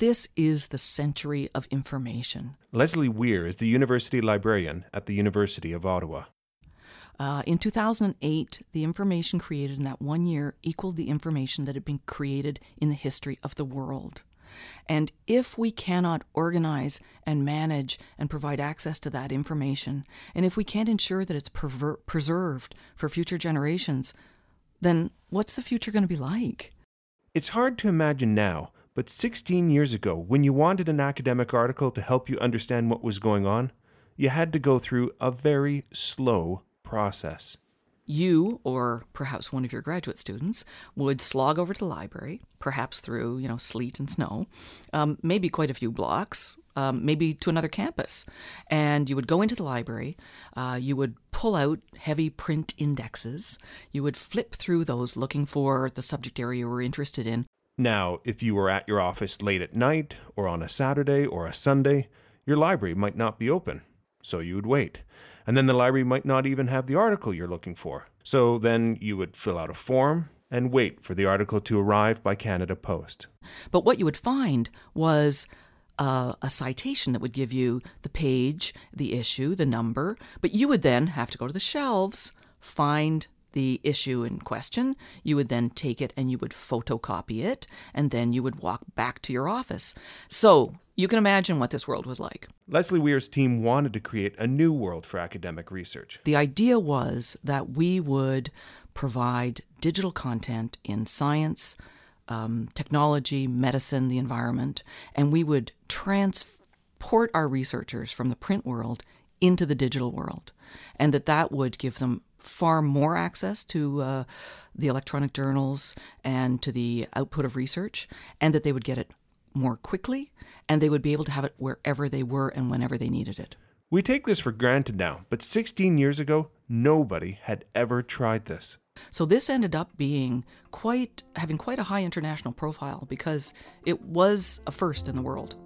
This is the century of information. Leslie Weir is the university librarian at the University of Ottawa. Uh, in 2008, the information created in that one year equaled the information that had been created in the history of the world. And if we cannot organize and manage and provide access to that information, and if we can't ensure that it's perver- preserved for future generations, then what's the future going to be like? It's hard to imagine now, but 16 years ago, when you wanted an academic article to help you understand what was going on, you had to go through a very slow process. You, or perhaps one of your graduate students, would slog over to the library, perhaps through, you know, sleet and snow, um, maybe quite a few blocks, um, maybe to another campus. And you would go into the library, uh, you would pull out heavy print indexes, you would flip through those looking for the subject area you were interested in. Now, if you were at your office late at night, or on a Saturday or a Sunday, your library might not be open, so you would wait and then the library might not even have the article you're looking for. So then you would fill out a form and wait for the article to arrive by Canada Post. But what you would find was uh, a citation that would give you the page, the issue, the number, but you would then have to go to the shelves, find the issue in question. You would then take it and you would photocopy it, and then you would walk back to your office. So you can imagine what this world was like. Leslie Weir's team wanted to create a new world for academic research. The idea was that we would provide digital content in science, um, technology, medicine, the environment, and we would transport our researchers from the print world into the digital world, and that that would give them far more access to uh, the electronic journals and to the output of research, and that they would get it more quickly and they would be able to have it wherever they were and whenever they needed it. We take this for granted now, but 16 years ago, nobody had ever tried this. So this ended up being quite having quite a high international profile because it was a first in the world.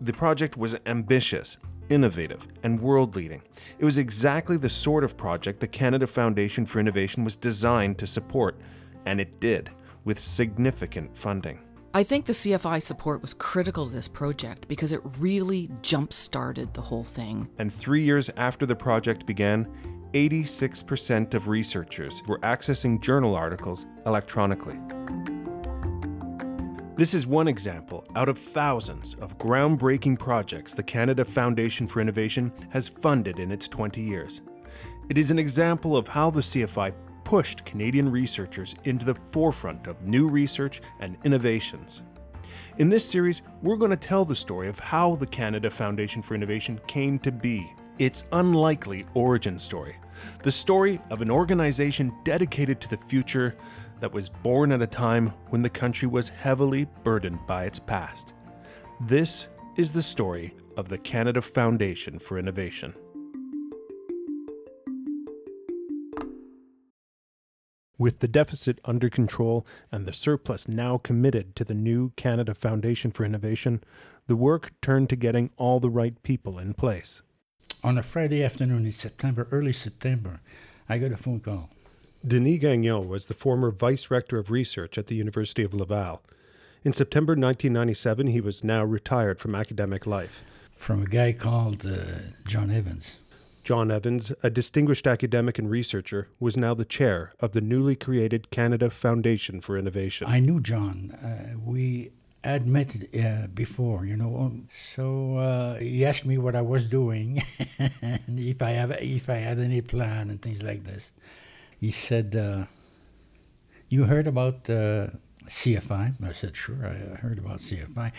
The project was ambitious, innovative, and world leading. It was exactly the sort of project the Canada Foundation for Innovation was designed to support, and it did with significant funding. I think the CFI support was critical to this project because it really jump started the whole thing. And three years after the project began, 86% of researchers were accessing journal articles electronically. This is one example out of thousands of groundbreaking projects the Canada Foundation for Innovation has funded in its 20 years. It is an example of how the CFI pushed Canadian researchers into the forefront of new research and innovations. In this series, we're going to tell the story of how the Canada Foundation for Innovation came to be. Its unlikely origin story. The story of an organization dedicated to the future that was born at a time when the country was heavily burdened by its past. This is the story of the Canada Foundation for Innovation. With the deficit under control and the surplus now committed to the new Canada Foundation for Innovation, the work turned to getting all the right people in place. On a Friday afternoon in September, early September, I got a phone call. Denis Gagnon was the former vice rector of research at the University of Laval. In September 1997, he was now retired from academic life. From a guy called uh, John Evans. John Evans, a distinguished academic and researcher, was now the chair of the newly created Canada Foundation for Innovation. I knew John. Uh, we had met uh, before, you know. So uh, he asked me what I was doing and if I have if I had any plan and things like this. He said, uh, "You heard about uh, CFI?" I said, "Sure, I heard about CFI."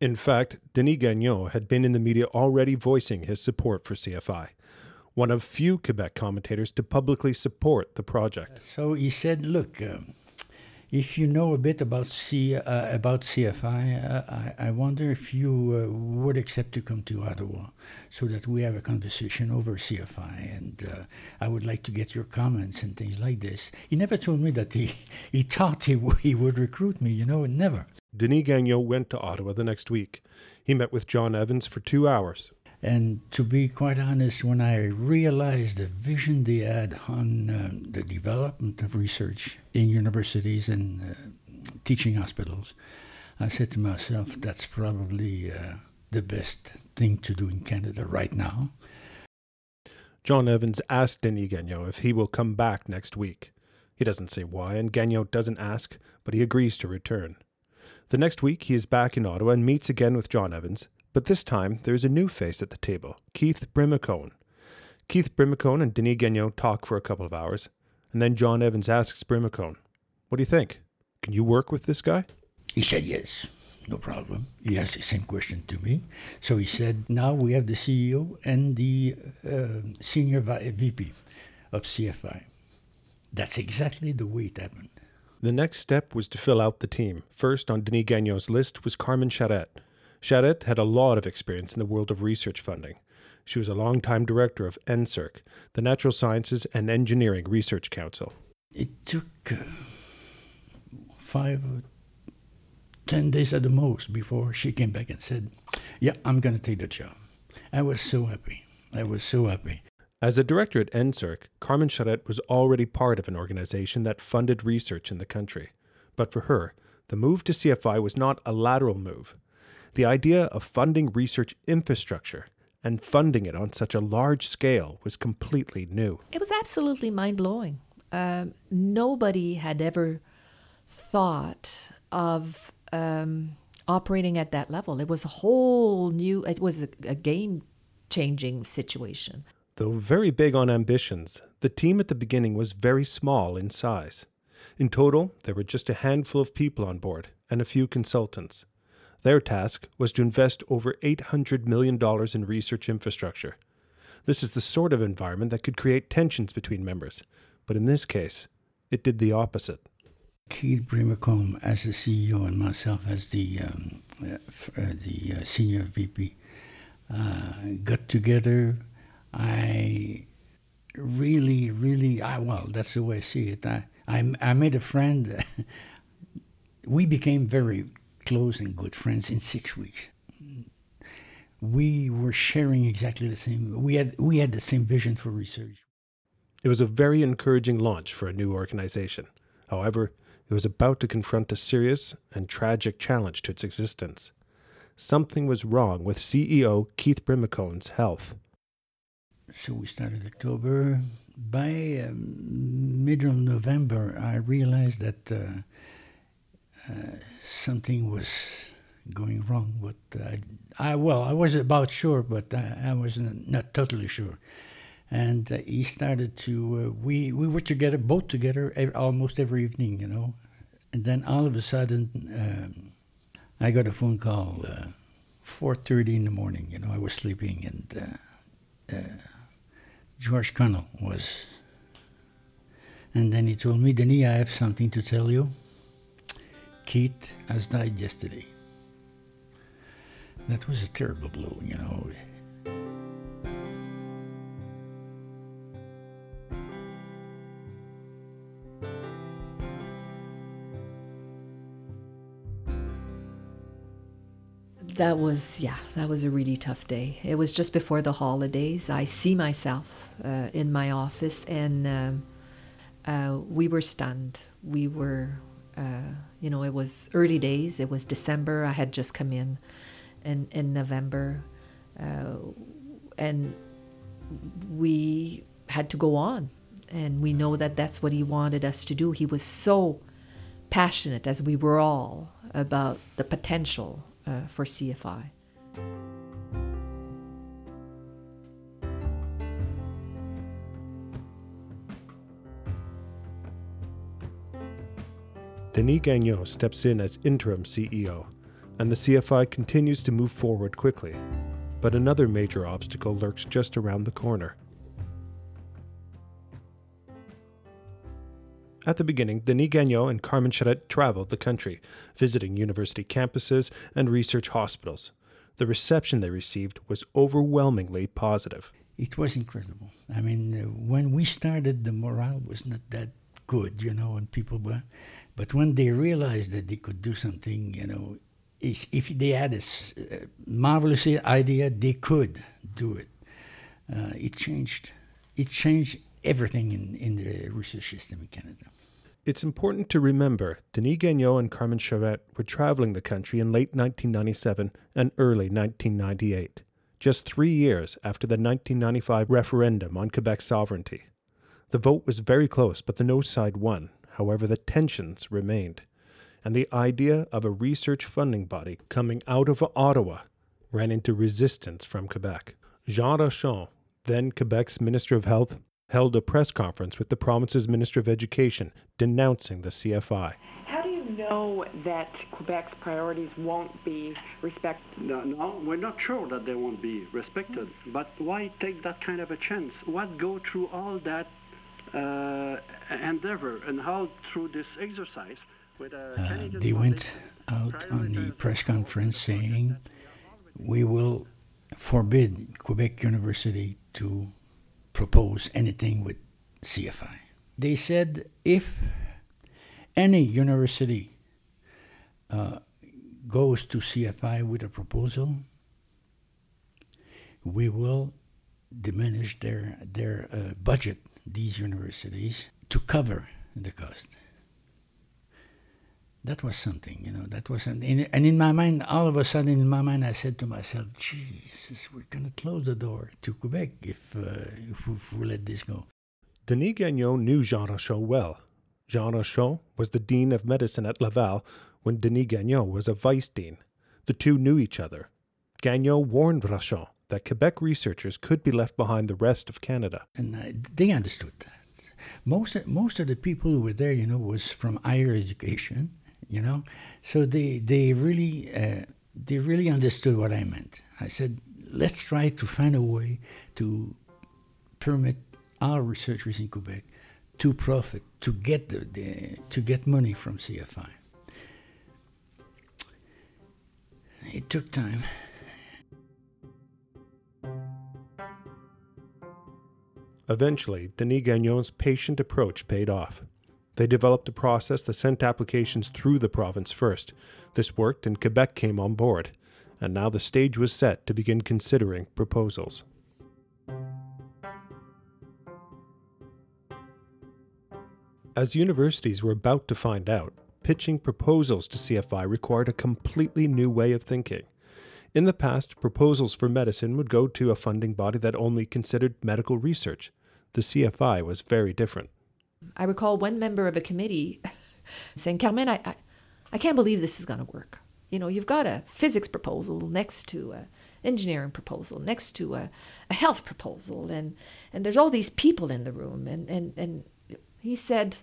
In fact, Denis Gagnon had been in the media already voicing his support for CFI one of few Quebec commentators to publicly support the project. So he said, "Look, um, if you know a bit about C uh, about CFI, uh, I, I wonder if you uh, would accept to come to Ottawa so that we have a conversation over CFI, and uh, I would like to get your comments and things like this." He never told me that he he thought he, he would recruit me. You know, never. Denis Gagnon went to Ottawa the next week. He met with John Evans for two hours. And to be quite honest, when I realized the vision they had on uh, the development of research in universities and uh, teaching hospitals. I said to myself, that's probably uh, the best thing to do in Canada right now. John Evans asked Denis Gagnon if he will come back next week. He doesn't say why, and Gagnon doesn't ask, but he agrees to return. The next week, he is back in Ottawa and meets again with John Evans, but this time there is a new face at the table Keith Brimacombe. Keith Brimacombe and Denis Gagnon talk for a couple of hours, and then John Evans asks Brimacombe, What do you think? Can you work with this guy? He said yes, no problem. He asked the same question to me. So he said, Now we have the CEO and the uh, senior VP of CFI. That's exactly the way it happened. The next step was to fill out the team. First on Denis Gagnon's list was Carmen Charette. Charette had a lot of experience in the world of research funding. She was a long-time director of NSERC, the Natural Sciences and Engineering Research Council. It took uh, five, ten days at the most before she came back and said, Yeah, I'm going to take the job. I was so happy. I was so happy. As a director at NSERC, Carmen Charette was already part of an organization that funded research in the country. But for her, the move to CFI was not a lateral move. The idea of funding research infrastructure and funding it on such a large scale was completely new. It was absolutely mind blowing. Um, nobody had ever thought of um, operating at that level. It was a whole new, it was a, a game changing situation. Though very big on ambitions, the team at the beginning was very small in size. In total, there were just a handful of people on board and a few consultants. Their task was to invest over $800 million in research infrastructure. This is the sort of environment that could create tensions between members, but in this case, it did the opposite. Keith Brimacombe as the CEO and myself as the um, uh, the uh, senior VP uh, got together I really, really, I, well, that's the way I see it. I, I, I made a friend. we became very close and good friends in six weeks. We were sharing exactly the same. We had we had the same vision for research. It was a very encouraging launch for a new organization. However, it was about to confront a serious and tragic challenge to its existence. Something was wrong with CEO Keith Brimacombe's health so we started October. By um, middle November, I realized that uh, something was going wrong. But uh, I, well, I was about sure, but I, I was not, not, totally sure. And uh, he started to. Uh, we we were together, both together, every, almost every evening, you know. And then all of a sudden, um, I got a phone call. 4:30 in the morning. You know, I was sleeping, and uh, George Connell was. And then he told me, Denis, I have something to tell you. Keith has died yesterday. That was a terrible blow, you know. That was, yeah, that was a really tough day. It was just before the holidays. I see myself uh, in my office, and um, uh, we were stunned. We were, uh, you know, it was early days. It was December. I had just come in in, in November. Uh, and we had to go on. And we know that that's what he wanted us to do. He was so passionate, as we were all, about the potential uh, for CFI. Denis Gagnon steps in as interim CEO, and the CFI continues to move forward quickly. But another major obstacle lurks just around the corner. At the beginning, Denis Gagnon and Carmen Charette traveled the country, visiting university campuses and research hospitals. The reception they received was overwhelmingly positive. It was incredible. I mean, uh, when we started, the morale was not that good, you know, and people were. But when they realized that they could do something, you know, if they had a marvelous idea, they could do it. Uh, it changed. It changed everything in, in the research system in Canada. It's important to remember Denis Gagnon and Carmen Charette were traveling the country in late 1997 and early 1998, just three years after the 1995 referendum on Quebec sovereignty. The vote was very close, but the no side won. However, the tensions remained, and the idea of a research funding body coming out of Ottawa ran into resistance from Quebec. Jean Rochon, then Quebec's Minister of Health, held a press conference with the province's Minister of Education denouncing the CFI. How do you know that Quebec's priorities won't be respected? No, no, we're not sure that they won't be respected. But why take that kind of a chance? What go through all that endeavor and how through this exercise with a uh, they went out on the press conference saying we will forbid Quebec University to propose anything with CFI. They said if any university uh, goes to CFI with a proposal, we will diminish their their uh, budget. These universities to cover the cost. That was something, you know. That was, and in my mind, all of a sudden, in my mind, I said to myself, "Jesus, we're gonna close the door to Quebec if uh, if, we, if we let this go." Denis Gagnon knew Jean Rochon well. Jean Rochon was the dean of medicine at Laval when Denis Gagnon was a vice dean. The two knew each other. Gagnon warned Rochon that Quebec researchers could be left behind the rest of Canada. And uh, they understood that. Most most of the people who were there, you know, was from higher education you know. So they they really uh, they really understood what I meant. I said, let's try to find a way to permit our researchers in Quebec to profit, to get the, the to get money from CFI. It took time. Eventually, Denis Gagnon's patient approach paid off. They developed a process that sent applications through the province first. This worked, and Quebec came on board. And now the stage was set to begin considering proposals. As universities were about to find out, pitching proposals to CFI required a completely new way of thinking. In the past, proposals for medicine would go to a funding body that only considered medical research. The CFI was very different. I recall one member of a committee saying, Carmen, I, I, I can't believe this is going to work. You know, you've got a physics proposal next to a engineering proposal, next to a, a health proposal, and, and there's all these people in the room. And, and, and he said,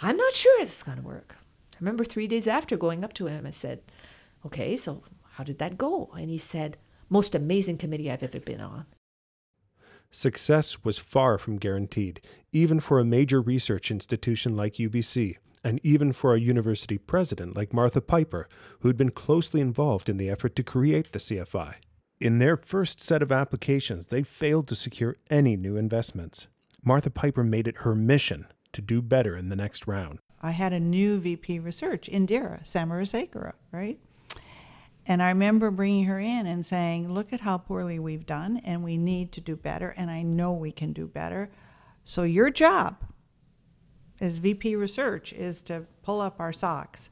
I'm not sure this is going to work. I remember three days after going up to him, I said, Okay, so how did that go? And he said, Most amazing committee I've ever been on. Success was far from guaranteed, even for a major research institution like UBC, and even for a university president like Martha Piper, who had been closely involved in the effort to create the CFI. In their first set of applications, they failed to secure any new investments. Martha Piper made it her mission to do better in the next round. I had a new VP research, Indira Samarasekera, right? And I remember bringing her in and saying, look at how poorly we've done, and we need to do better, and I know we can do better. So, your job as VP Research is to pull up our socks.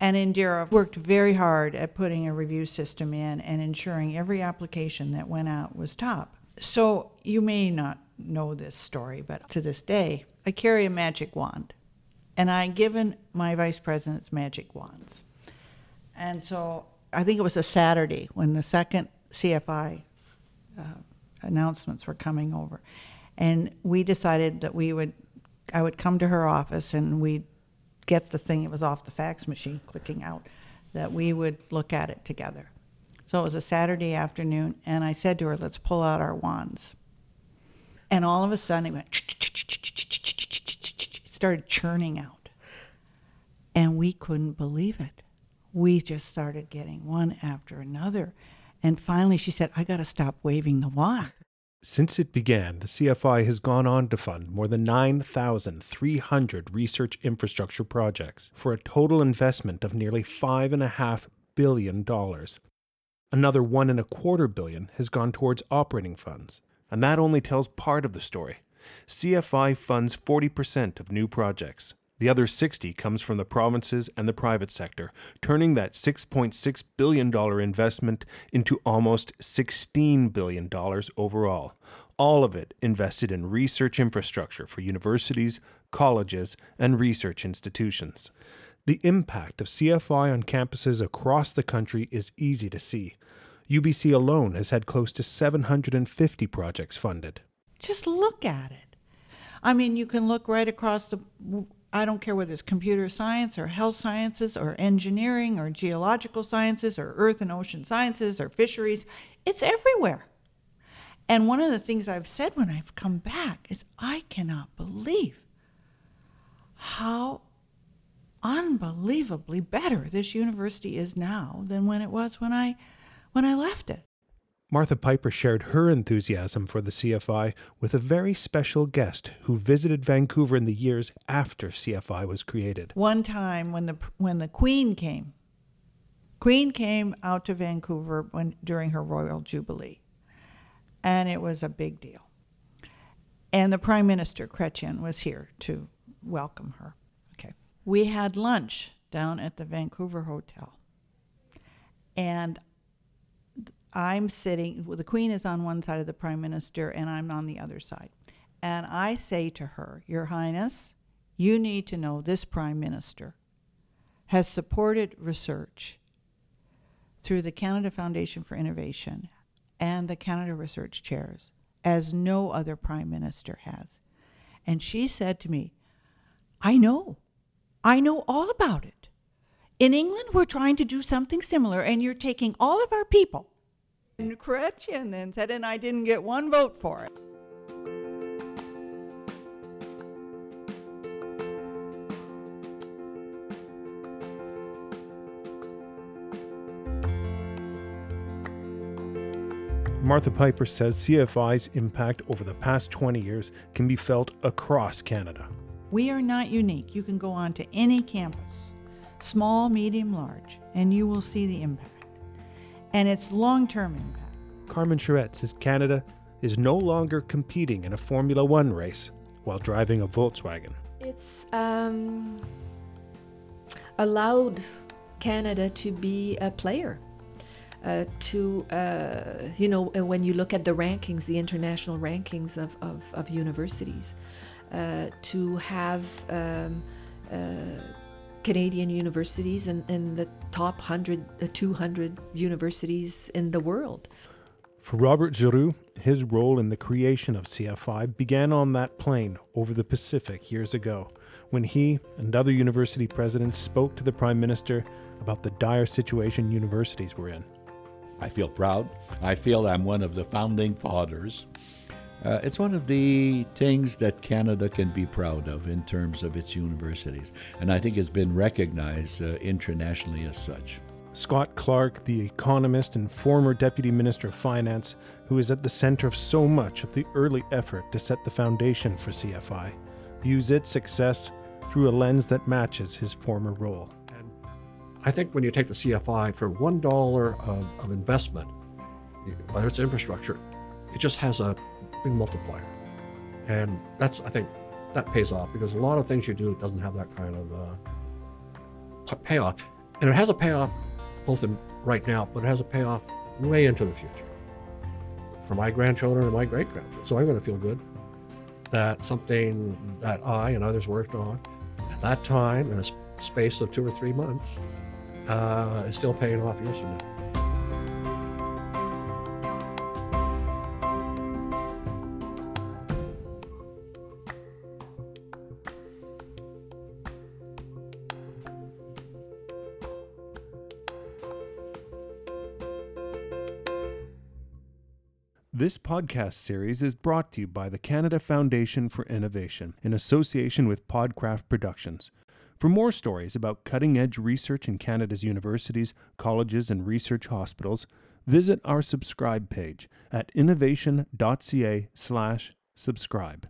And Indira worked very hard at putting a review system in and ensuring every application that went out was top. So, you may not know this story, but to this day, I carry a magic wand. And I've given my vice presidents magic wands. And so I think it was a Saturday when the second CFI uh, announcements were coming over, and we decided that we would, I would come to her office and we'd get the thing. It was off the fax machine, clicking out. That we would look at it together. So it was a Saturday afternoon, and I said to her, "Let's pull out our wands." And all of a sudden, it went. Started churning out, and we couldn't believe it we just started getting one after another. And finally, she said, I got to stop waving the wand. Since it began, the CFI has gone on to fund more than 9,300 research infrastructure projects for a total investment of nearly $5.5 billion. Another one and a quarter billion has gone towards operating funds. And that only tells part of the story. CFI funds 40% of new projects. The other 60 comes from the provinces and the private sector, turning that $6.6 billion investment into almost $16 billion overall. All of it invested in research infrastructure for universities, colleges, and research institutions. The impact of CFI on campuses across the country is easy to see. UBC alone has had close to 750 projects funded. Just look at it. I mean, you can look right across the, I don't care whether it's computer science or health sciences or engineering or geological sciences or earth and ocean sciences or fisheries. It's everywhere. And one of the things I've said when I've come back is I cannot believe how unbelievably better this university is now than when it was when I when I left it. Martha Piper shared her enthusiasm for the CFI with a very special guest who visited Vancouver in the years after CFI was created. One time when the when the Queen came, Queen came out to Vancouver when during her royal jubilee, and it was a big deal. And the Prime Minister Chrétien was here to welcome her. Okay, we had lunch down at the Vancouver Hotel, and I'm sitting, well, the Queen is on one side of the Prime Minister, and I'm on the other side. And I say to her, Your Highness, you need to know this Prime Minister has supported research through the Canada Foundation for Innovation and the Canada Research Chairs as no other Prime Minister has. And she said to me, I know. I know all about it. In England, we're trying to do something similar, and you're taking all of our people and Chrétien then said, and I didn't get one vote for it. Martha Piper says CFI's impact over the past 20 years can be felt across Canada. We are not unique. You can go on to any campus, small, medium, large, and you will see the impact and its long term impact. Carmen Charette says Canada is no longer competing in a Formula One race while driving a Volkswagen. It's um, allowed Canada to be a player. Uh, to uh, you know when you look at the rankings the international rankings of, of, of universities uh, to have um, uh, Canadian universities and, and the top 100, uh, 200 universities in the world. For Robert Giroux, his role in the creation of CFI began on that plane over the Pacific years ago when he and other university presidents spoke to the Prime Minister about the dire situation universities were in. I feel proud. I feel I'm one of the founding fathers uh, it's one of the things that Canada can be proud of in terms of its universities, and I think it's been recognized uh, internationally as such. Scott Clark, the economist and former Deputy Minister of Finance, who is at the center of so much of the early effort to set the foundation for CFI, views its success through a lens that matches his former role. And I think when you take the CFI for one dollar of, of investment, whether it's infrastructure, it just has a big multiplier. And that's, I think, that pays off because a lot of things you do doesn't have that kind of uh, payoff. And it has a payoff both in right now, but it has a payoff way into the future for my grandchildren and my great grandchildren. So I'm going to feel good that something that I and others worked on at that time in a space of two or three months uh, is still paying off years from now. This podcast series is brought to you by the Canada Foundation for Innovation in association with Podcraft Productions. For more stories about cutting edge research in Canada's universities, colleges, and research hospitals, visit our subscribe page at innovation.ca/slash subscribe.